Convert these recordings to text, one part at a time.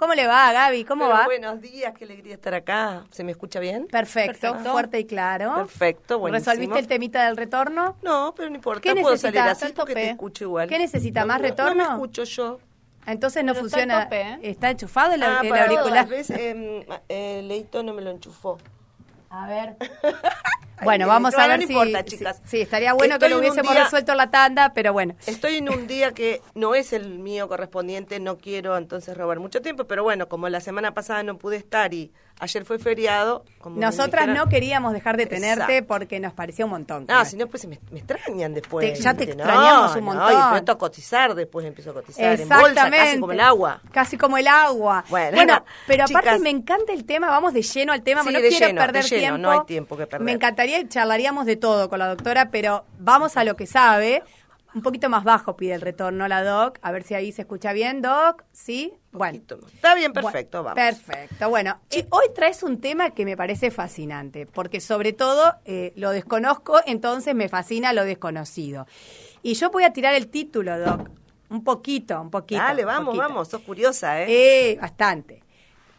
¿Cómo le va, Gaby? ¿Cómo Pero va? Buenos días, qué alegría estar acá. ¿Se me escucha bien? Perfecto, Perfecto. fuerte y claro. Perfecto, buenísimo. ¿Resolviste el temita del retorno? No, pero no importa. ¿Qué Puedo necesita? salir así porque te escucho igual. ¿Qué necesita, No, más no, retorno? No me escucho yo. Entonces no Pero funciona. tope, ¿eh? ¿Está enchufado el, ah, el auricular? Tal vez eh, eh, Leito no me lo enchufó. A ver. Bueno, no, vamos a no ver no si, importa, si- chicas. Sí, estaría bueno Estoy que lo hubiésemos día- resuelto la tanda, pero bueno. Estoy en un día que no es el mío correspondiente, no quiero entonces robar mucho tiempo, pero bueno, como la semana pasada no pude estar y ayer fue feriado, como Nosotras no queríamos dejar de tenerte Exacto. porque nos parecía un montón. No, si no, pues me, me extrañan después. Te- ya te extrañamos No, un no, montón. y empiezo a cotizar, después empiezo a cotizar. En bolsa, Exactamente. casi como el agua. Casi como el agua. Bueno, pero aparte me encanta el tema, vamos de lleno al tema, Sí, no quiero lleno, perder tiempo. no hay tiempo que perder. Me encantaría y charlaríamos de todo con la doctora, pero vamos a lo que sabe. Un poquito más bajo pide el retorno la doc, a ver si ahí se escucha bien, doc. ¿Sí? Bueno. Está bien, Bueno, perfecto, vamos. Perfecto. Bueno, eh, hoy traes un tema que me parece fascinante, porque sobre todo eh, lo desconozco, entonces me fascina lo desconocido. Y yo voy a tirar el título, Doc. Un poquito, un poquito. Dale, vamos, poquito. vamos, sos curiosa, ¿eh? Eh, bastante.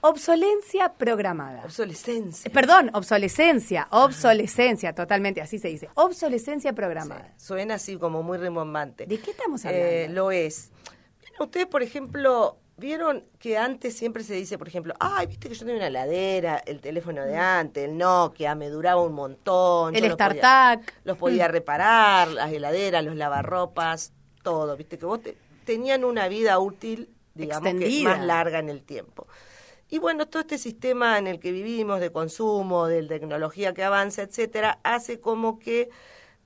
Obsolencia programada. Obsolescencia. Eh, Perdón, obsolescencia, obsolescencia, totalmente, así se dice. Obsolescencia programada. Suena así como muy rimbombante. ¿De qué estamos hablando? Eh, lo es. Ustedes, por ejemplo, vieron que antes siempre se dice, por ejemplo, ay, viste que yo tenía una heladera, el teléfono de antes, el Nokia, me duraba un montón. Mm. El yo los StarTAC. Los podía reparar, las heladeras, los lavarropas, todo, viste que vos te- tenían una vida útil, digamos que más larga en el tiempo. Y bueno, todo este sistema en el que vivimos de consumo, de tecnología que avanza, etcétera, hace como que,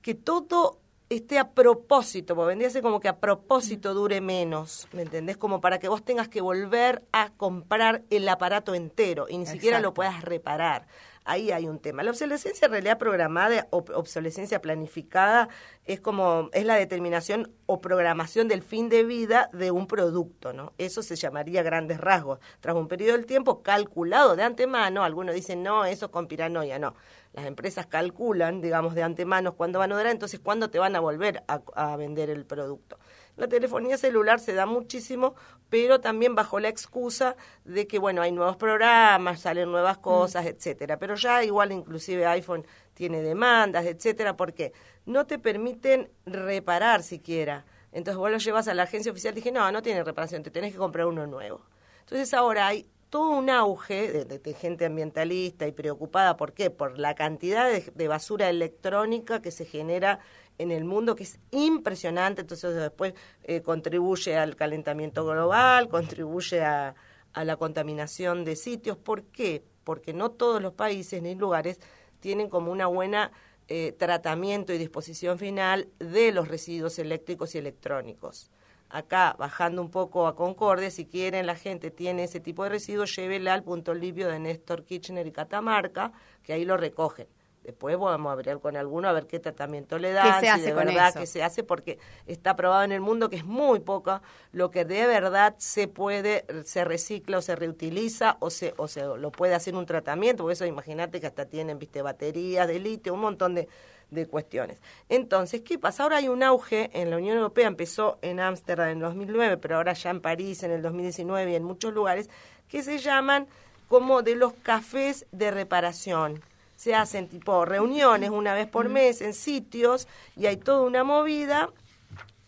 que todo esté a propósito, porque vendría a ser como que a propósito dure menos, ¿me entendés? Como para que vos tengas que volver a comprar el aparato entero y ni siquiera lo puedas reparar. Ahí hay un tema. La obsolescencia en realidad programada o obsolescencia planificada es como es la determinación o programación del fin de vida de un producto, ¿no? Eso se llamaría grandes rasgos. Tras un periodo del tiempo calculado de antemano, algunos dicen, no, eso con piranoia, no. Las empresas calculan, digamos, de antemano cuándo van a durar, entonces cuándo te van a volver a, a vender el producto. La telefonía celular se da muchísimo, pero también bajo la excusa de que, bueno, hay nuevos programas, salen nuevas cosas, etcétera. Pero ya igual inclusive iPhone tiene demandas, etcétera, porque no te permiten reparar siquiera. Entonces vos lo llevas a la agencia oficial y dije, no, no tiene reparación, te tenés que comprar uno nuevo. Entonces ahora hay todo un auge de, gente ambientalista y preocupada, ¿por qué? Por la cantidad de, basura electrónica que se genera en el mundo, que es impresionante, entonces después eh, contribuye al calentamiento global, contribuye a, a la contaminación de sitios. ¿Por qué? Porque no todos los países ni lugares tienen como una buena eh, tratamiento y disposición final de los residuos eléctricos y electrónicos. Acá, bajando un poco a Concordia, si quieren, la gente tiene ese tipo de residuos, llévela al punto limpio de Néstor Kirchner y Catamarca, que ahí lo recogen. Después vamos a hablar con alguno a ver qué tratamiento le dan, se si hace de con verdad eso? que se hace, porque está probado en el mundo que es muy poca lo que de verdad se puede, se recicla o se reutiliza o se, o se lo puede hacer un tratamiento, por eso imagínate que hasta tienen, viste, baterías de litio, un montón de, de cuestiones. Entonces, ¿qué pasa? Ahora hay un auge en la Unión Europea, empezó en Ámsterdam en 2009, pero ahora ya en París en el 2019 y en muchos lugares, que se llaman como de los cafés de reparación. Se hacen tipo reuniones una vez por mes en sitios y hay toda una movida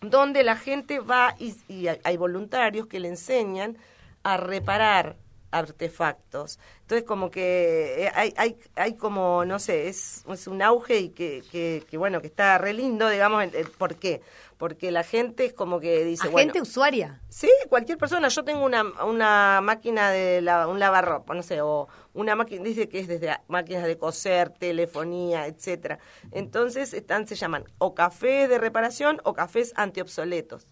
donde la gente va y, y hay, hay voluntarios que le enseñan a reparar artefactos. Entonces como que eh, hay, hay, hay como, no sé, es, es un auge y que, que, que, bueno, que está re lindo, digamos, ¿por qué? Porque la gente es como que dice, bueno, Agente usuaria. Sí, cualquier persona. Yo tengo una, una máquina de la, un lavarropa, no sé, o una máquina, dice que es desde máquinas de coser, telefonía, etcétera. Entonces están, se llaman o cafés de reparación o cafés antiobsoletos.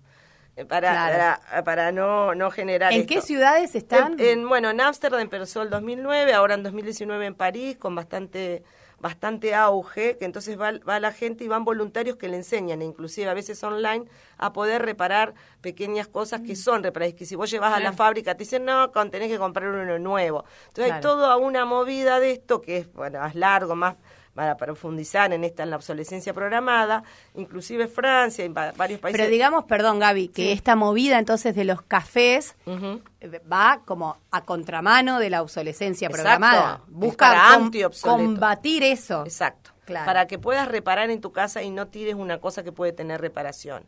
Eh, Para, Claro. para, para no, no generar ¿En esto. qué ciudades están? En, en- bueno, en Ámsterdam empezó el 2009, ahora en 2019 en París, con bastante bastante auge, que entonces va, va la gente y van voluntarios que le enseñan, e inclusive a veces online, a poder reparar pequeñas cosas que son reparables, que si vos llevas a la fábrica te dicen, no, tenés que comprar uno nuevo. Entonces hay Claro. toda una movida de esto que es, bueno, más largo, más para profundizar en esta en la obsolescencia programada, inclusive Francia y varios países. Pero digamos, perdón Gaby, que esta movida entonces de los cafés eh, va como a contramano de la obsolescencia programada. Busca combatir eso. Exacto. Para que puedas reparar en tu casa y no tires una cosa que puede tener reparación.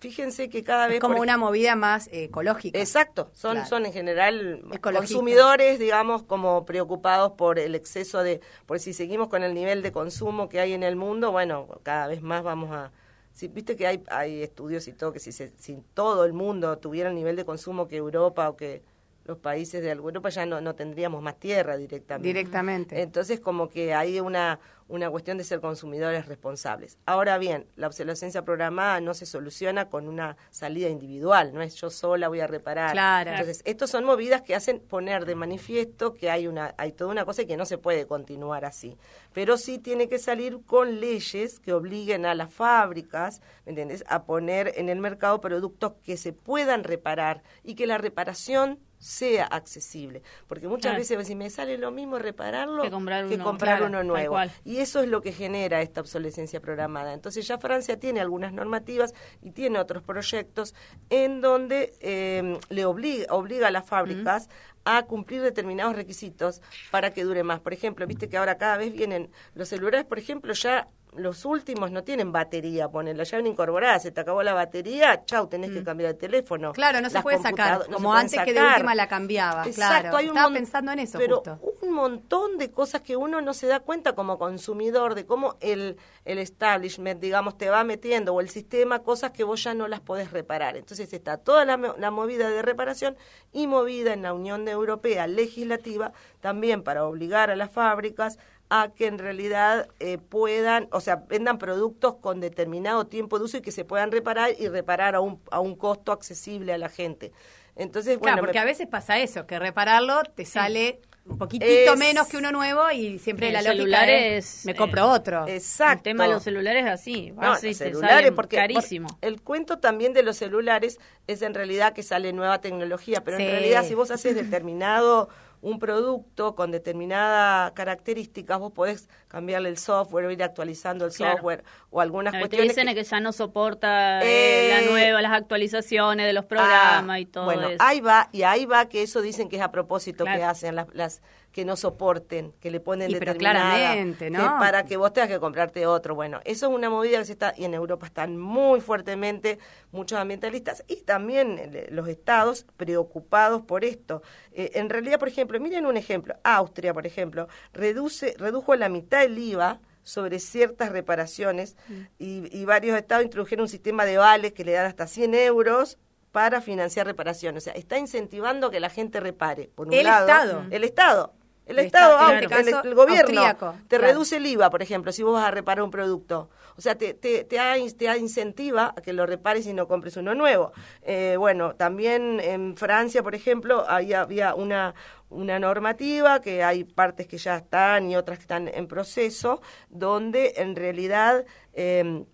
Fíjense que cada vez... Es como una movida más ecológica. Exacto, son, son en general consumidores, digamos, como preocupados por el exceso de... Por si seguimos con el nivel de consumo que hay en el mundo, bueno, cada vez más vamos a... Si, Viste que hay, hay estudios y todo, que si, si todo el mundo tuviera el nivel de consumo que Europa o que los países de Europa ya no, no tendríamos más tierra directamente. Directamente. Entonces, como que hay una, una cuestión de ser consumidores responsables. Ahora bien, la obsolescencia programada no se soluciona con una salida individual, no es yo sola voy a reparar. Claro. Entonces, estos son movidas que hacen poner de manifiesto que hay una hay toda una cosa y que no se puede continuar así. Pero sí tiene que salir con leyes que obliguen a las fábricas, ¿me entiendes?, a poner en el mercado productos que se puedan reparar y que la reparación sea accesible. Porque muchas veces si me sale lo mismo repararlo que comprar uno, nuevo. Y eso es lo que genera esta obsolescencia programada. Entonces ya Francia tiene algunas normativas y tiene otros proyectos en donde eh, le obliga, obliga a las fábricas a cumplir determinados requisitos para que dure más. Por ejemplo, viste que ahora cada vez vienen los celulares, por ejemplo, ya los últimos no tienen batería, ponen la llave incorporada, se te acabó la batería, chau, tenés que mm. cambiar el teléfono. Claro, no se puede sacar, como antes que de última la cambiaba. Exacto, claro. Estaba pensando en eso pero un montón de cosas que uno no se da cuenta como consumidor, de cómo el, el establishment, digamos, te va metiendo, o el sistema, cosas que vos ya no las podés reparar. Entonces está toda la, la movida de reparación y movida en la Unión Europea legislativa también para obligar a las fábricas a que en realidad eh, puedan, o sea, vendan productos con determinado tiempo de uso y que se puedan reparar y reparar a un, a un costo accesible a la gente. Entonces, claro, porque a veces pasa eso, que repararlo te sale un poquitito menos que uno nuevo y siempre la lógica es, me compro eh, otro. Exacto. El tema de los celulares es así, no, celulares porque carísimo. el cuento también de los celulares es en realidad que sale nueva tecnología, pero en realidad si vos haces determinado un producto con determinadas características, vos podés cambiarle el software o ir actualizando el software o algunas cuestiones. Que dicen que... que ya no soporta eh, la nueva, las actualizaciones de los programas ah, y todo bueno, ahí va, y ahí va que eso dicen que es a propósito que hacen las, las que no soporten, que le ponen y pero claramente, ¿no? para que vos tengas que comprarte otro. Bueno, eso es una movida que se está, y en Europa están muy fuertemente muchos ambientalistas y también eh, los estados preocupados por esto. Eh, en realidad, por ejemplo, miren un ejemplo, Austria, por ejemplo, reduce, redujo la mitad el IVA sobre ciertas reparaciones mm. y, y, varios estados introdujeron un sistema de vales que le dan hasta 100 euros para financiar reparaciones. O sea, está incentivando que la gente repare. Por un el lado, Estado. El Estado. El, Estado, este el, gobierno te reduce el IVA, por ejemplo, si vos vas a reparar un producto. O sea, te, te, te, te incentiva a que lo repares y no compres uno nuevo. Eh, bueno, también en Francia, por ejemplo, ahí había una, una normativa, que hay partes que ya están y otras que están en proceso, donde en realidad... Eh,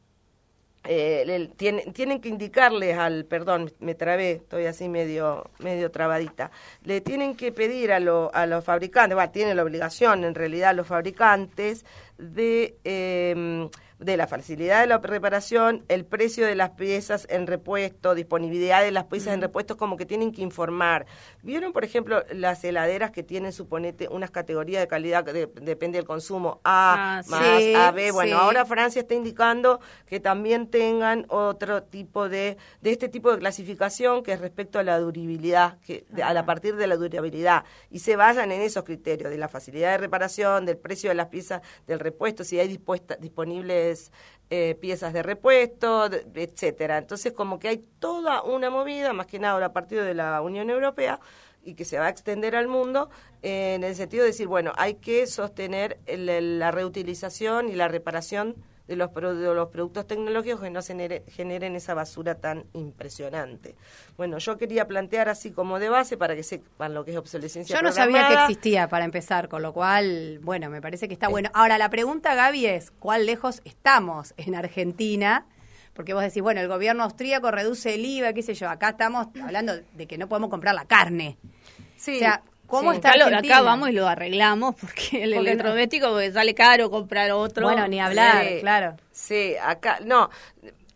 eh, tienen, que indicarles al, perdón, me trabé, estoy así medio, medio trabadita, le tienen que pedir a, a los fabricantes, bueno, tienen la obligación en realidad los fabricantes de eh, de la facilidad de la reparación, el precio de las piezas en repuesto, disponibilidad de las piezas en repuesto, como que tienen que informar. ¿Vieron, por ejemplo, las heladeras que tienen, suponete, unas categorías de calidad que depende del consumo, A, ah, más, A, B? Bueno, ahora Francia está indicando que también tengan otro tipo de, de este tipo de clasificación que es respecto a la durabilidad, que, a, la, partir de la durabilidad, y se vayan en esos criterios, de la facilidad de reparación, del precio de las piezas del repuesto, si hay dispuesta, eh, piezas de repuesto, etcétera. Entonces, como que hay toda una movida, más que nada a partir de la Unión Europea, y que se va a extender al mundo, eh, en el sentido de decir, bueno, hay que sostener la reutilización y la reparación de los, de los productos tecnológicos que no generen esa basura tan impresionante. Bueno, yo quería plantear así como de base para que sepan lo que es obsolescencia Yo no sabía que existía para empezar, con lo cual, bueno, me parece que está bueno. Ahora, la pregunta, Gaby, es, ¿cuál lejos estamos en Argentina? Porque vos decís, bueno, el gobierno austríaco reduce el IVA, qué sé yo, acá estamos hablando de que no podemos comprar la carne. Sí. O sea, ¿Cómo Sí. está Acá, lo- Argentina? acá vamos y lo arreglamos porque el Porque no- electrodoméstico porque sale caro comprar otro. Bueno, ni hablar, Sí. claro. Sí, acá, no.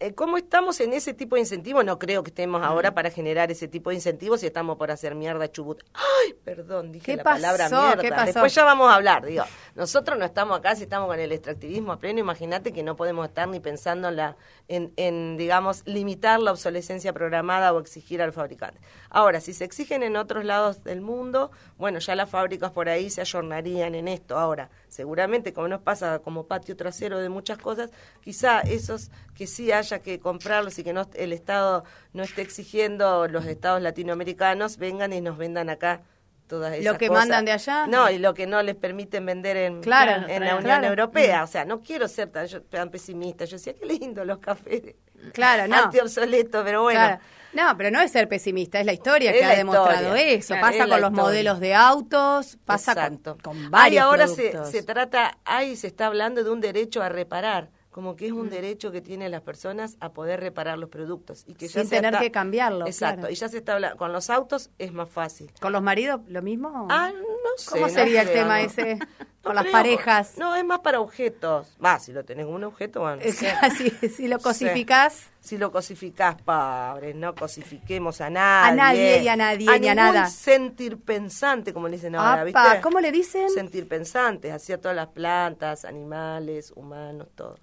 Eh, ¿Cómo estamos en ese tipo de incentivos? No creo que estemos ahora para generar ese tipo de incentivos y estamos por hacer mierda Chubut. Ay, perdón, dije ¿Qué la palabra pasó? mierda. ¿Qué pasó? Después ya vamos a hablar, digo. Nosotros no estamos acá si estamos con el extractivismo a pleno. Imagínate que no podemos estar ni pensando en, la, en, en, digamos, limitar la obsolescencia programada o exigir al fabricante. Ahora, si se exigen en otros lados del mundo, bueno, ya las fábricas por ahí se ayornarían en esto. Ahora, seguramente, como nos pasa como patio trasero de muchas cosas, quizá esos que sí haya que comprarlos y que no el Estado no esté exigiendo los Estados latinoamericanos vengan y nos vendan acá todas esas Lo que cosas. mandan de allá. No, y lo que no les permiten vender en, Claro, en la. Unión Claro. Mm. Europea. O sea, no quiero ser tan, yo- tan pesimista. Yo decía, qué lindo los cafés Claro, no. anti-obsoletos, pero bueno. Claro. No, pero no es ser pesimista, es la historia Es que ha demostrado historia, eso. claro, pasa es con los historia. modelos de autos, pasa con, Exacto. con varios Ay, ahora se, se trata, ahí se está hablando de un derecho a reparar, como que es Mm. un derecho que tienen las personas a poder reparar los productos y que ya Sin se tener está- que cambiarlo, Exacto, claro. y ya se está hablando con los autos es más fácil. ¿Con los maridos lo mismo? Ah, no sé. ¿Cómo no sería el tema ese? No Con las creo, parejas. No, es más para objetos. Va, si lo tenés como un objeto, bueno. Si, si lo cosificás, Si lo cosificás, pobres, no cosifiquemos a nadie. A nadie y a nadie ni a nada. sentir pensante, como le dicen ahora, ¿viste? ¿cómo le dicen? Sentir pensantes, hacia todas las plantas, animales, humanos, todo.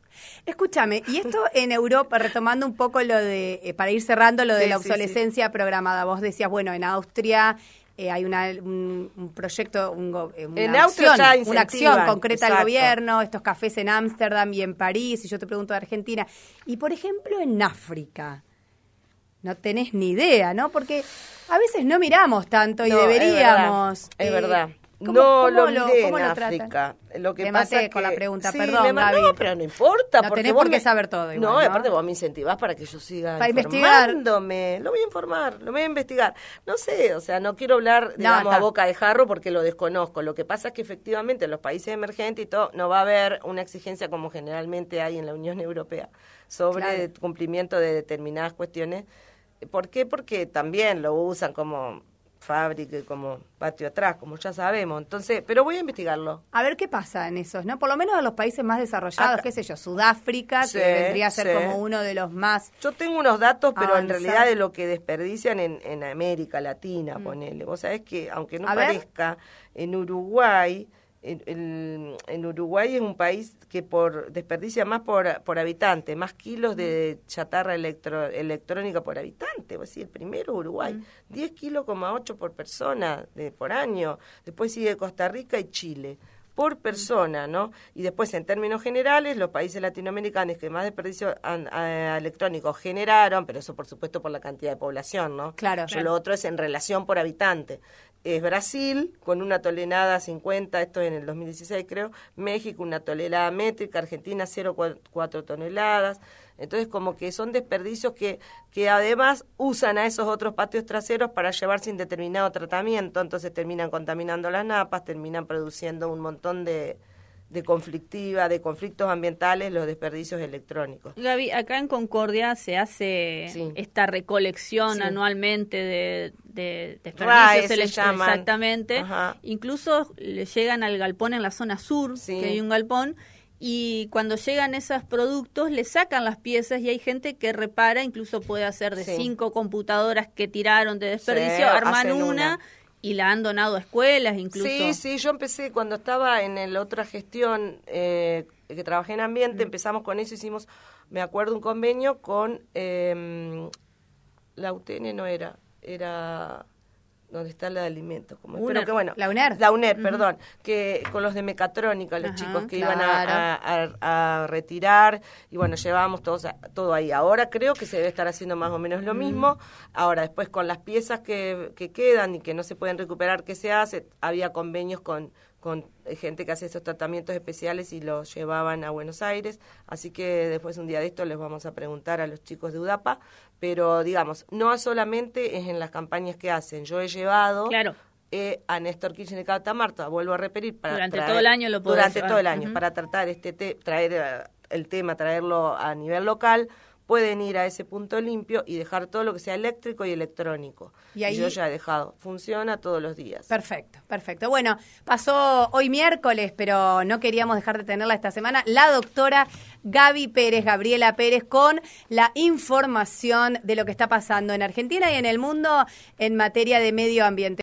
Escúchame, y esto en Europa, retomando un poco lo de, eh, para ir cerrando lo de Sí, la sí, obsolescencia programada, vos decías, bueno, en Austria eh, hay una, un, un proyecto, un eh, una, acción, una acción concreta del gobierno, estos cafés en Ámsterdam y en París, y yo te pregunto de Argentina. Y por ejemplo, en África, no tenés ni idea, ¿no? Porque a veces no miramos tanto y No, es deberíamos. Es eh, verdad. ¿Cómo- no cómo lo miré cómo en lo tratan? África. Lo que Te pasa maté con la pregunta, Sí, perdón. No, pero no importa. No porque tenés por qué me- saber todo igual, No, ¿no? aparte vos me incentivás para que yo siga Para investigar. informándome. Lo voy a informar, lo voy a investigar. No sé, o sea, no quiero hablar, digamos, a boca de jarro porque lo desconozco. Lo que pasa es que efectivamente en los países emergentes y todo, no va a haber una exigencia como generalmente hay en la Unión Europea sobre Claro. el cumplimiento de determinadas cuestiones. ¿Por qué? Porque también lo usan como fábrica y como patio atrás, como ya sabemos. Entonces, pero voy a investigarlo. A ver qué pasa en esos, ¿no? Por lo menos en los países más desarrollados, Acá- qué sé yo, Sudáfrica, Sí, que vendría a ser sí. como uno de los más... Yo tengo unos datos, pero en realidad de lo que desperdician en, en América Latina, ponele. Vos sabés que, aunque no Mm. A ver. parezca, en Uruguay, en, en- en Uruguay es un país que por desperdicia más por, por habitante, más kilos de Mm. chatarra electro- electrónica por habitante. Vos decís, el primero Uruguay, Mm. 10 kilos, 8 por persona de, por año. Después sigue Costa Rica y Chile por persona, ¿no? Y después, en términos generales, los países latinoamericanos que más desperdicio an- a- electrónico generaron, pero eso por supuesto por la cantidad de población, ¿no? Claro. Yo lo otro es en relación por habitante. Es Brasil, con una tonelada 50, esto en el 2016 creo, México una tonelada métrica, Argentina 0,4 toneladas. Entonces, como que son desperdicios que, que además usan a esos otros patios traseros para llevar sin determinado tratamiento, entonces terminan contaminando las napas, terminan produciendo un montón de, de conflictiva, de conflictos ambientales, los desperdicios electrónicos. Gaby, acá en Concordia se hace Sí. esta recolección Sí. anualmente de, de desperdicios se elect- llaman. exactamente. Ajá. Incluso le llegan al galpón en la zona sur, Sí. que hay un galpón, y cuando llegan esos productos le sacan las piezas y hay gente que repara, incluso puede hacer de Sí. cinco computadoras que tiraron de desperdicio, Sí, arman una. Y la han donado a escuelas incluso. Sí, sí, yo empecé cuando estaba en la otra gestión eh, que trabajé en ambiente, empezamos con eso, hicimos, me acuerdo, un convenio con eh, la UTN, no era, era donde está la de alimentos, como UNER. que bueno, La UNER. la UNER, perdón, que con los de mecatrónica, los Ajá, chicos que claro. iban a, a- a retirar y bueno, llevábamos todos a- todo ahí. Ahora creo que se debe estar haciendo más o menos lo mismo. Ahora después con las piezas que, que quedan y que no se pueden recuperar, ¿qué se hace? Había convenios con con gente que hace estos tratamientos especiales y los llevaban a Buenos Aires, así que después un día de esto les vamos a preguntar a los chicos de UDAPA, pero digamos, no solamente es en las campañas que hacen, yo he llevado Claro. eh, a Néstor Kirchner y Catamarta, vuelvo a repetir, para Durante traer- todo el año lo podés Durante llevar. todo el año, para tratar este te- traer eh, el tema, traerlo a nivel local, pueden ir a ese punto limpio y dejar todo lo que sea eléctrico y electrónico. Y ahí- yo ya he dejado. Funciona todos los días. Perfecto, perfecto. Bueno, pasó hoy miércoles, pero no queríamos dejar de tenerla esta semana, la doctora Gaby Pérez, Gabriela Pérez, con la información de lo que está pasando en Argentina y en el mundo en materia de medio ambiente.